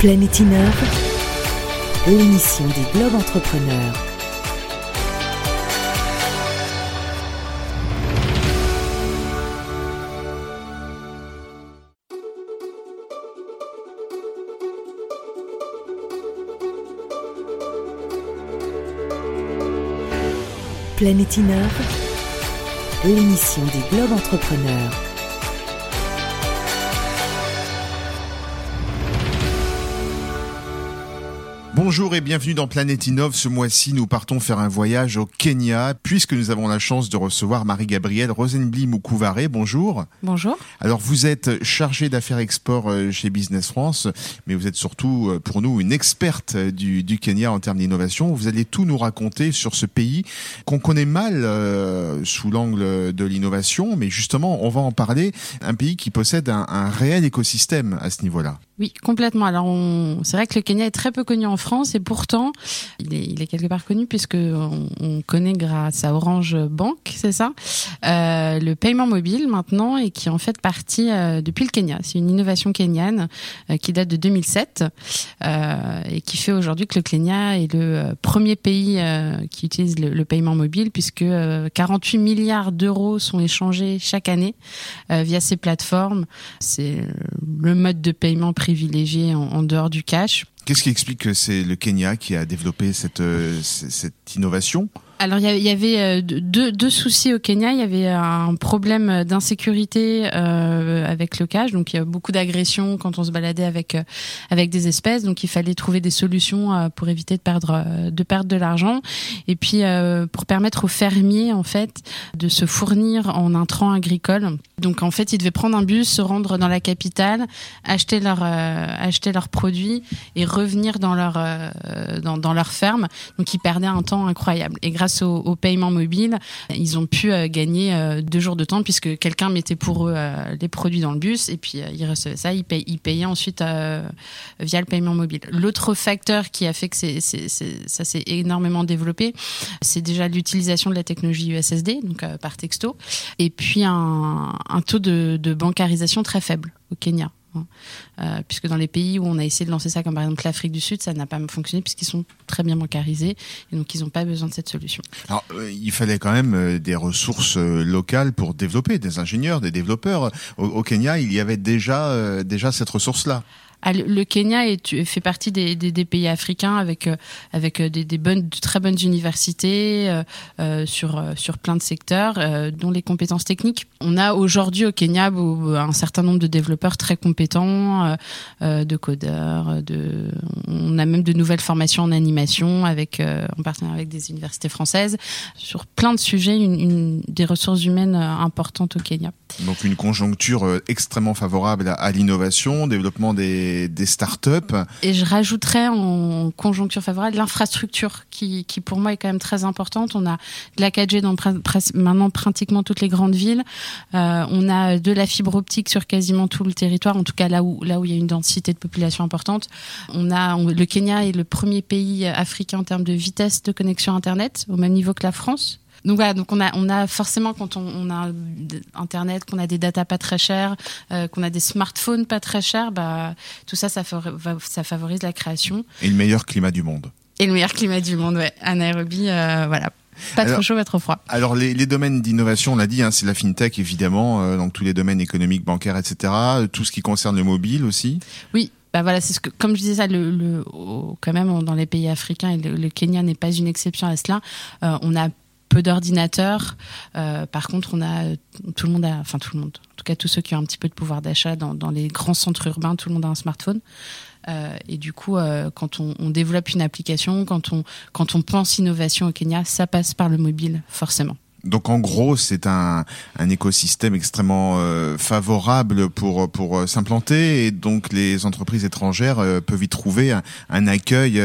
Planète Innove, l'émission des Globes Entrepreneurs. Planète Innove, l'émission des Globes Entrepreneurs. Bonjour et bienvenue dans Planète Innove. Ce mois-ci, nous partons faire un voyage au Kenya puisque nous avons la chance de recevoir Marie-Gabrielle Rosenbli Moukouvare. Bonjour. Bonjour. Alors, vous êtes chargée d'affaires export euh, chez Business France, mais vous êtes surtout euh, pour nous une experte du, du Kenya en termes d'innovation. Vous allez tout nous raconter sur ce pays qu'on connaît mal euh, sous l'angle de l'innovation, mais justement, on va en parler. Un pays qui possède un, un réel écosystème à ce niveau-là. Oui, complètement. Alors, on... c'est vrai que le Kenya est très peu connu en France et pourtant, il est, quelque part connu puisque on, on connaît grâce à Orange Bank, c'est ça, euh, le paiement mobile maintenant et qui est en fait parti euh, depuis le Kenya. C'est une innovation kenyane euh, qui date de 2007 euh, et qui fait aujourd'hui que le Kenya est le premier pays qui utilise le, paiement mobile puisque 48 milliards d'euros sont échangés chaque année via ces plateformes. C'est le mode de paiement privilégié en dehors du cash. Qu'est-ce qui explique que c'est le Kenya qui a développé cette, cette innovation? Alors il y avait deux, deux, soucis au Kenya. Il y avait un problème d'insécurité euh, avec le cash, donc il y a beaucoup d'agressions quand on se baladait avec avec des espèces. Donc il fallait trouver des solutions euh, pour éviter de perdre de perdre de l'argent et puis euh, pour permettre aux fermiers en fait de se fournir en intrants agricoles. Donc en fait ils devaient prendre un bus, se rendre dans la capitale, acheter leur acheter leurs produits et revenir dans leur dans, dans leur ferme. Donc ils perdaient un temps incroyable. Et grâce au, au, paiement mobile, ils ont pu euh, gagner euh, deux jours de temps puisque quelqu'un mettait pour eux euh, les produits dans le bus et puis ils recevaient ça, ils, payaient, ensuite via le paiement mobile. L'autre facteur qui a fait que ça s'est énormément développé, c'est déjà l'utilisation de la technologie USSD, donc par texto, et puis un, un taux de, de bancarisation très faible au Kenya. Euh, puisque dans les pays où on a essayé de lancer ça, comme par exemple l'Afrique du Sud, ça n'a pas fonctionné puisqu'ils sont très bien bancarisés et donc ils n'ont pas besoin de cette solution. Alors, euh, il fallait quand même euh, des ressources locales pour développer, des ingénieurs, des développeurs. Au, au Kenya, il y avait déjà déjà cette ressource-là. Ah, le Kenya fait partie des, pays africains avec avec des, des, de très bonnes universités euh, sur plein de secteurs, euh, dont les compétences techniques. On a aujourd'hui au Kenya un certain nombre de développeurs très compétents, euh, de codeurs, de on a même de nouvelles formations en animation avec en partenariat avec des universités françaises sur plein de sujets, des ressources humaines importantes au Kenya. Donc une conjoncture extrêmement favorable à, à l'innovation, développement des des, startups. Et je rajouterais en conjoncture favorable l'infrastructure qui, qui pour moi est quand même très importante. On a de la 4G dans maintenant pratiquement toutes les grandes villes. Euh, on a de la fibre optique sur quasiment tout le territoire, en tout cas là où là où il y a une densité de population importante. On a le Kenya est le premier pays africain en termes de vitesse de connexion internet, au même niveau que la France. Donc voilà, donc on a, on a forcément quand on, on a internet, qu'on a des datas pas très chères, euh, qu'on a des smartphones pas très chers, bah tout ça, ça, ça favorise la création. Et le meilleur climat du monde. Et le meilleur climat du monde, ouais. À Nairobi, euh, voilà. Pas alors, trop chaud, pas trop froid. Alors les, les domaines d'innovation, on l'a dit, hein, c'est la fintech évidemment, euh, donc tous les domaines économiques, bancaires, etc. Tout ce qui concerne le mobile aussi. Oui, bah voilà, c'est ce que, comme je disais ça, le, le, quand même dans les pays africains, et le, le Kenya n'est pas une exception à cela. Euh, on a peu d'ordinateurs. Euh, par contre, on a tout le monde a, enfin tout le monde, en tout cas tous ceux qui ont un petit peu de pouvoir d'achat dans, les grands centres urbains, tout le monde a un smartphone. Euh, et du coup, euh, quand on, on, développe une application, quand on quand on pense innovation au Kenya, ça passe par le mobile forcément. Donc en gros, c'est un, un, écosystème extrêmement euh, favorable pour pour euh, s'implanter et donc les entreprises étrangères euh, peuvent y trouver un, accueil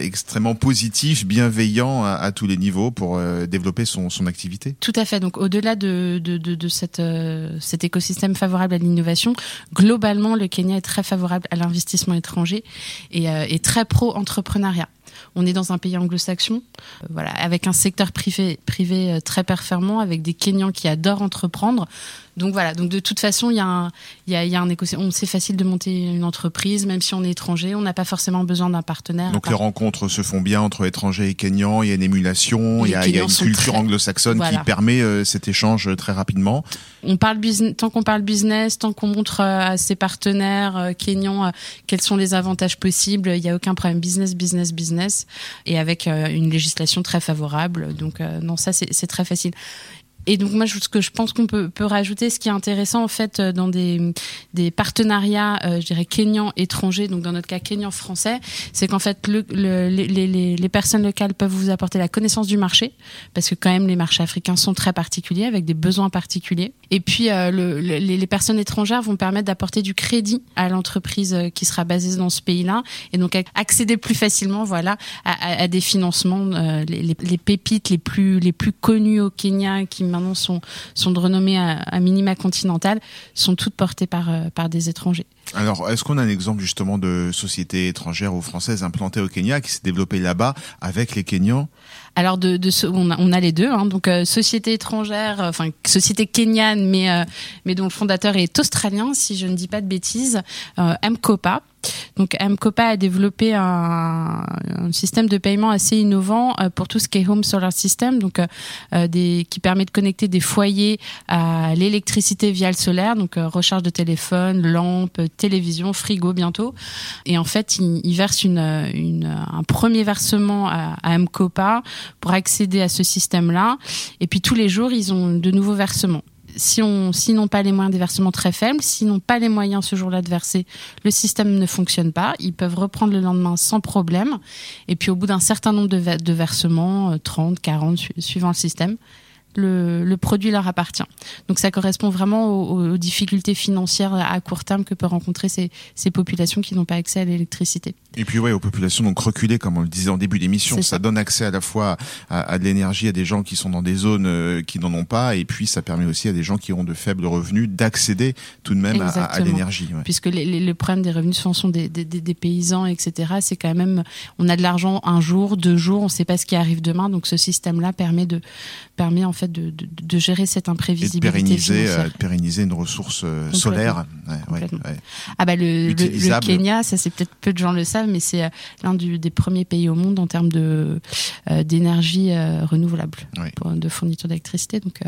extrêmement positif, bienveillant à, tous les niveaux pour développer son, son activité. Tout à fait. Donc au-delà de, de, de, de cet écosystème favorable à l'innovation, globalement, le Kenya est très favorable à l'investissement étranger et, et très pro-entrepreneuriat. On est dans un pays anglo-saxon, euh, avec un secteur privé, privé très performant, avec des Kenyans qui adorent entreprendre. Donc voilà, donc de toute façon, il y a un, il y a, il y a un écosystème. C'est facile de monter une entreprise, même si on est étranger, on n'a pas forcément besoin d'un partenaire. Donc les rencontres se font bien entre étrangers et Kenyans, il y a une émulation, il y a, il y a, une culture très... anglo-saxonne voilà. qui permet euh, cet échange très rapidement. On parle business, tant qu'on parle business, tant qu'on montre à ses partenaires euh, kenyans euh, quels sont les avantages possibles, il n'y a aucun problème. Business, business, business, et avec une législation très favorable. Donc non, ça c'est très facile et donc moi, ce que je pense qu'on peut, peut rajouter, ce qui est intéressant en fait euh, dans des, des partenariats, euh, je dirais kenyans étrangers, donc dans notre cas kenyans français, c'est qu'en fait le, le, les, les, les, personnes locales peuvent vous apporter la connaissance du marché, parce que quand même les marchés africains sont très particuliers, avec des besoins particuliers. Et puis euh, le, les, personnes étrangères vont permettre d'apporter du crédit à l'entreprise qui sera basée dans ce pays-là, et donc accéder plus facilement, voilà, à, des financements, les, les, pépites les plus les plus connues au Kenya qui sont, de renommée à, minima continentale, sont toutes portées par, euh, par des étrangers. Alors, est-ce qu'on a un exemple justement de société étrangère ou française implantée au Kenya qui s'est développée là-bas avec les Kenyans? Alors de, de on, a, on a les deux, hein, donc euh, société étrangère, euh, enfin société kenyane, mais euh, mais dont le fondateur est australien, si je ne dis pas de bêtises, euh, Mcopa. Donc Mcopa a développé un, un, système de paiement assez innovant euh, pour tout ce qui est home solar system, donc euh, des, qui permet de connecter des foyers à l'électricité via le solaire, donc euh, recharge de téléphone, lampe, télévision, frigo bientôt. Et en fait, il, il verse un premier versement à, Mcopa pour accéder à ce système-là. Et puis tous les jours, ils ont de nouveaux versements si on s'ils n'ont pas les moyens des versements très faibles, s'ils n'ont pas les moyens ce jour-là de verser, le système ne fonctionne pas. Ils peuvent reprendre le lendemain sans problème. Et puis au bout d'un certain nombre de, versements, 30, 40, suivant le système, le, le, produit leur appartient. Donc ça correspond vraiment aux, aux, difficultés financières à court terme que peuvent rencontrer ces, ces populations qui n'ont pas accès à l'électricité. Et puis ouais, aux populations donc reculées, comme on le disait en début d'émission, ça. ça. donne accès à la fois à, à de l'énergie à des gens qui sont dans des zones euh, qui n'en ont pas, et puis ça permet aussi à des gens qui ont de faibles revenus d'accéder tout de même Exactement. à, à l'énergie. Ouais. Puisque les, les, le problème des revenus souvent sont des, des, des paysans, etc. C'est quand même, on a de l'argent un jour, deux jours, on ne sait pas ce qui arrive demain, donc ce système-là permet de permet en fait de, de, de gérer cette imprévisibilité. Et de pérenniser, euh, de pérenniser une ressource euh, solaire. Ouais, ouais, ah bah le, le, le Kenya, ça c'est peut-être peu de gens le savent, mais c'est euh, l'un des premiers pays au monde en termes de d'énergie renouvelable, pour, de fourniture d'électricité. Donc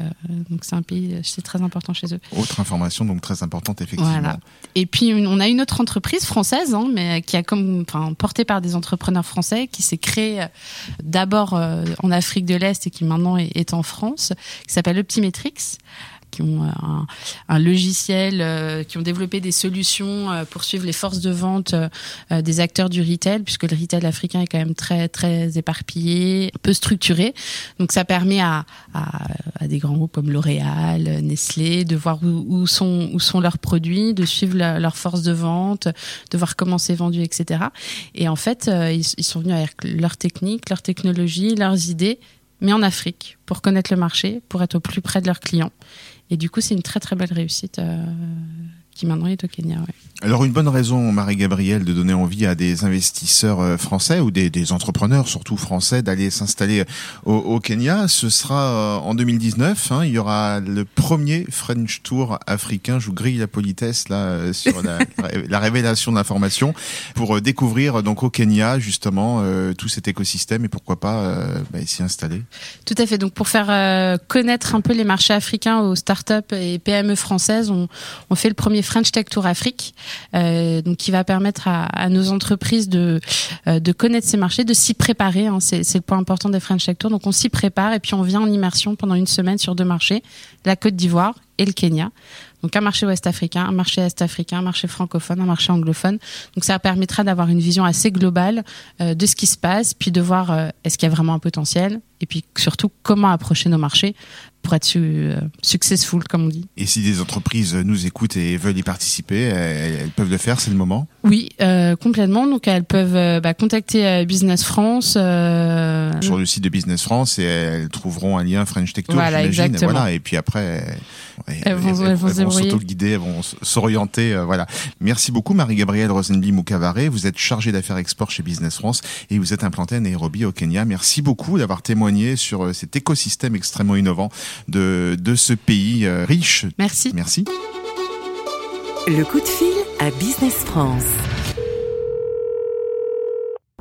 donc c'est un pays, c'est très important chez eux. Autre information donc très importante effectivement. Voilà. Et puis on a une autre entreprise française, hein, mais qui a comme enfin portée par des entrepreneurs français, qui s'est créée d'abord en Afrique de l'Est et qui maintenant est, est en France, qui s'appelle Optimetrix qui ont un, un logiciel, euh, qui ont développé des solutions euh, pour suivre les forces de vente euh, des acteurs du retail, puisque le retail africain est quand même très très éparpillé, peu structuré. Donc ça permet à, des grands groupes comme L'Oréal, Nestlé, de voir où, sont où sont leurs produits, de suivre la, leur force de vente, de voir comment c'est vendu, etc. Et en fait, ils, ils sont venus avec leur technique, leur technologie, leurs idées mais en Afrique, pour connaître le marché, pour être au plus près de leurs clients. Et du coup, c'est une très très belle réussite euh, qui maintenant est au Kenya. Ouais. Alors une bonne raison, Marie-Gabrielle, de donner envie à des investisseurs euh, français ou des, des entrepreneurs, surtout français, d'aller s'installer au, au, Kenya, ce sera euh, en 2019. Hein, il y aura le premier French Tour africain. Je vous grille la politesse là euh, sur la, la révélation d'informations pour découvrir donc au Kenya justement euh, tout cet écosystème et pourquoi pas euh, bah, s'y installer. Tout à fait. Donc pour faire connaître un peu les marchés africains aux startups et PME françaises, on, on fait le premier French Tech Tour Afrique euh, donc qui va permettre à, à nos entreprises de euh, de connaître ces marchés, de s'y préparer. Hein, c'est le point important des French Tech Tour. Donc on s'y prépare et puis on vient en immersion pendant une semaine sur deux marchés, la Côte d'Ivoire et le Kenya. Donc un marché ouest africain, un marché est africain, un marché francophone, un marché anglophone. Donc ça permettra d'avoir une vision assez globale euh, de ce qui se passe, puis de voir euh, est-ce qu'il y a vraiment un potentiel, et puis surtout comment approcher nos marchés pour être su, euh, successful, comme on dit. Et si des entreprises nous écoutent et veulent y participer, elles, peuvent le faire, c'est le moment? Oui, euh, complètement. Donc elles peuvent euh, bah, contacter Business France. Euh... Sur le site de Business France et elles trouveront un lien French Tech Tour, voilà, exactement. Voilà, et puis après, elles, elles vont, elles, elles vont s'auto-guider, elles vont s'orienter. Euh, voilà. Merci beaucoup Marie-Gabrielle Rosenbli Moukavare. Vous êtes chargée d'affaires export chez Business France et vous êtes implantée à Nairobi au Kenya. Merci beaucoup d'avoir témoigné témoigner sur cet écosystème extrêmement innovant de, de ce pays riche. Merci. Merci. Le coup de fil à Business France.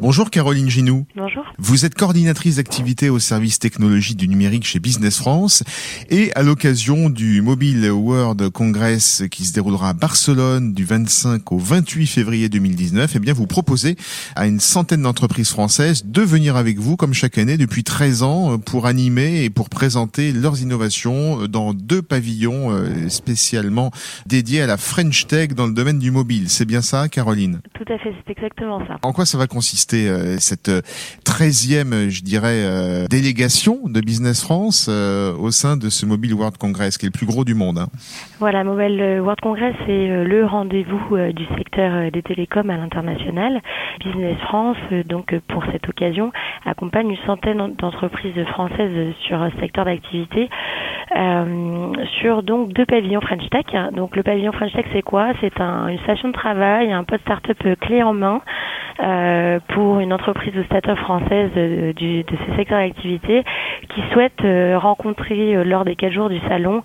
Bonjour Caroline Ginou. Bonjour. Vous êtes coordinatrice d'activité au service technologie du numérique chez Business France et à l'occasion du Mobile World Congress qui se déroulera à Barcelone du 25 au 28 février 2019, eh bien vous proposez à une centaine d'entreprises françaises de venir avec vous comme chaque année depuis 13 ans pour animer et pour présenter leurs innovations dans deux pavillons euh, spécialement dédiés à la French Tech dans le domaine du mobile. C'est bien ça Caroline? Tout à fait, c'est exactement ça. En quoi ça va consister? Euh, cette euh, treizième, je dirais, euh, délégation de Business France au sein de ce Mobile World Congress, qui est le plus gros du monde. Hein. Voilà, Mobile World Congress c'est le rendez-vous du secteur des télécoms à l'international. Business France, donc pour cette occasion, accompagne une centaine d'entreprises françaises sur un secteur d'activité. sur donc deux pavillons French Tech. Donc le pavillon French Tech c'est quoi? C'est un, une station de travail, un poste start-up clé en main euh, pour une entreprise ou start-up française de, de, ce secteur d'activité qui souhaite euh, rencontrer euh, lors des quatre jours du salon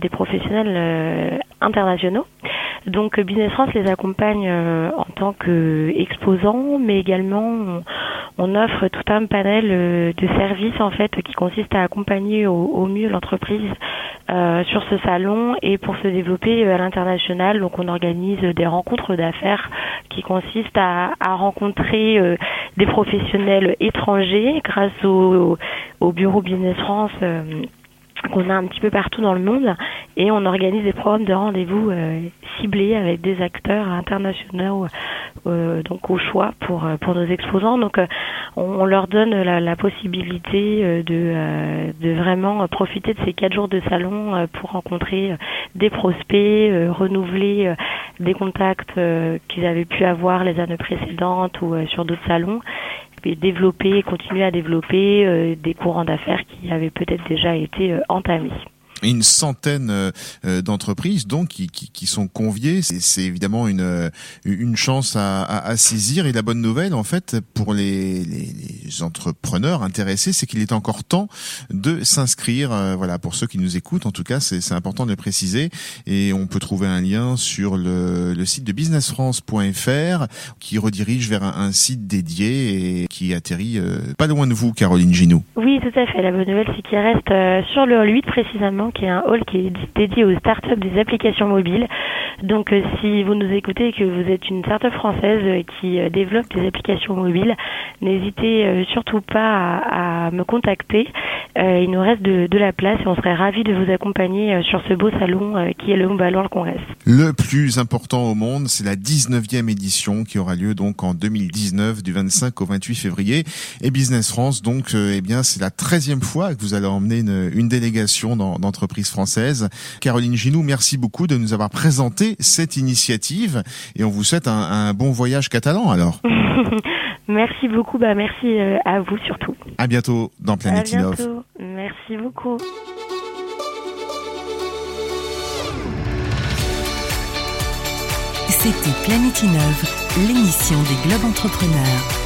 des professionnels internationaux. Donc Business France les accompagne en tant qu'exposants, mais également on, offre tout un panel de services en fait qui consiste à accompagner au, mieux l'entreprise euh, sur ce salon et pour se développer à l'international. Donc on organise des rencontres d'affaires qui consistent à, rencontrer euh, des professionnels étrangers grâce au, au bureau Business France. Euh, qu'on a un petit peu partout dans le monde et on organise des programmes de rendez-vous euh, ciblés avec des acteurs internationaux donc au choix pour pour nos exposants donc on, leur donne la, la possibilité de vraiment profiter de ces quatre jours de salon pour rencontrer des prospects renouveler des contacts qu'ils avaient pu avoir les années précédentes ou sur d'autres salons. Et développer, continuer à développer euh, des courants d'affaires qui avaient peut-être déjà été euh, entamés une centaine euh, euh, d'entreprises donc qui, qui, qui, sont conviées. C'est évidemment une euh, une chance à, à, à, saisir et la bonne nouvelle en fait pour les, les, les entrepreneurs intéressés, c'est qu'il est encore temps de s'inscrire. voilà pour ceux qui nous écoutent, en tout cas c'est important de le préciser et on peut trouver un lien sur le, le site de businessfrance.fr qui redirige vers un, site dédié et qui atterrit pas loin de vous, Caroline Ginou. Oui, tout à fait. La bonne nouvelle c'est qu'il reste sur le 8 précisément qui est un hall qui est dédié aux startups des applications mobiles. Donc euh, si vous nous écoutez et que vous êtes une startup française euh, qui euh, développe des applications mobiles, n'hésitez surtout pas à, me contacter. il nous reste de, la place et on serait ravis de vous accompagner sur ce beau salon qui est le Mobile World Congress. Le plus important au monde, c'est la 19e édition qui aura lieu donc en 2019 du 25 au 28 février. Et Business France, donc, eh bien, c'est la 13e fois que vous allez emmener une, une délégation dans, dans entreprise française. Caroline Ginou, merci beaucoup de nous avoir présenté cette initiative et on vous souhaite un, bon voyage catalan alors. merci beaucoup, bah merci euh, à vous surtout. À bientôt dans Planète Innov. Merci beaucoup. C'était Planète Innov, l'émission des Globes Entrepreneurs.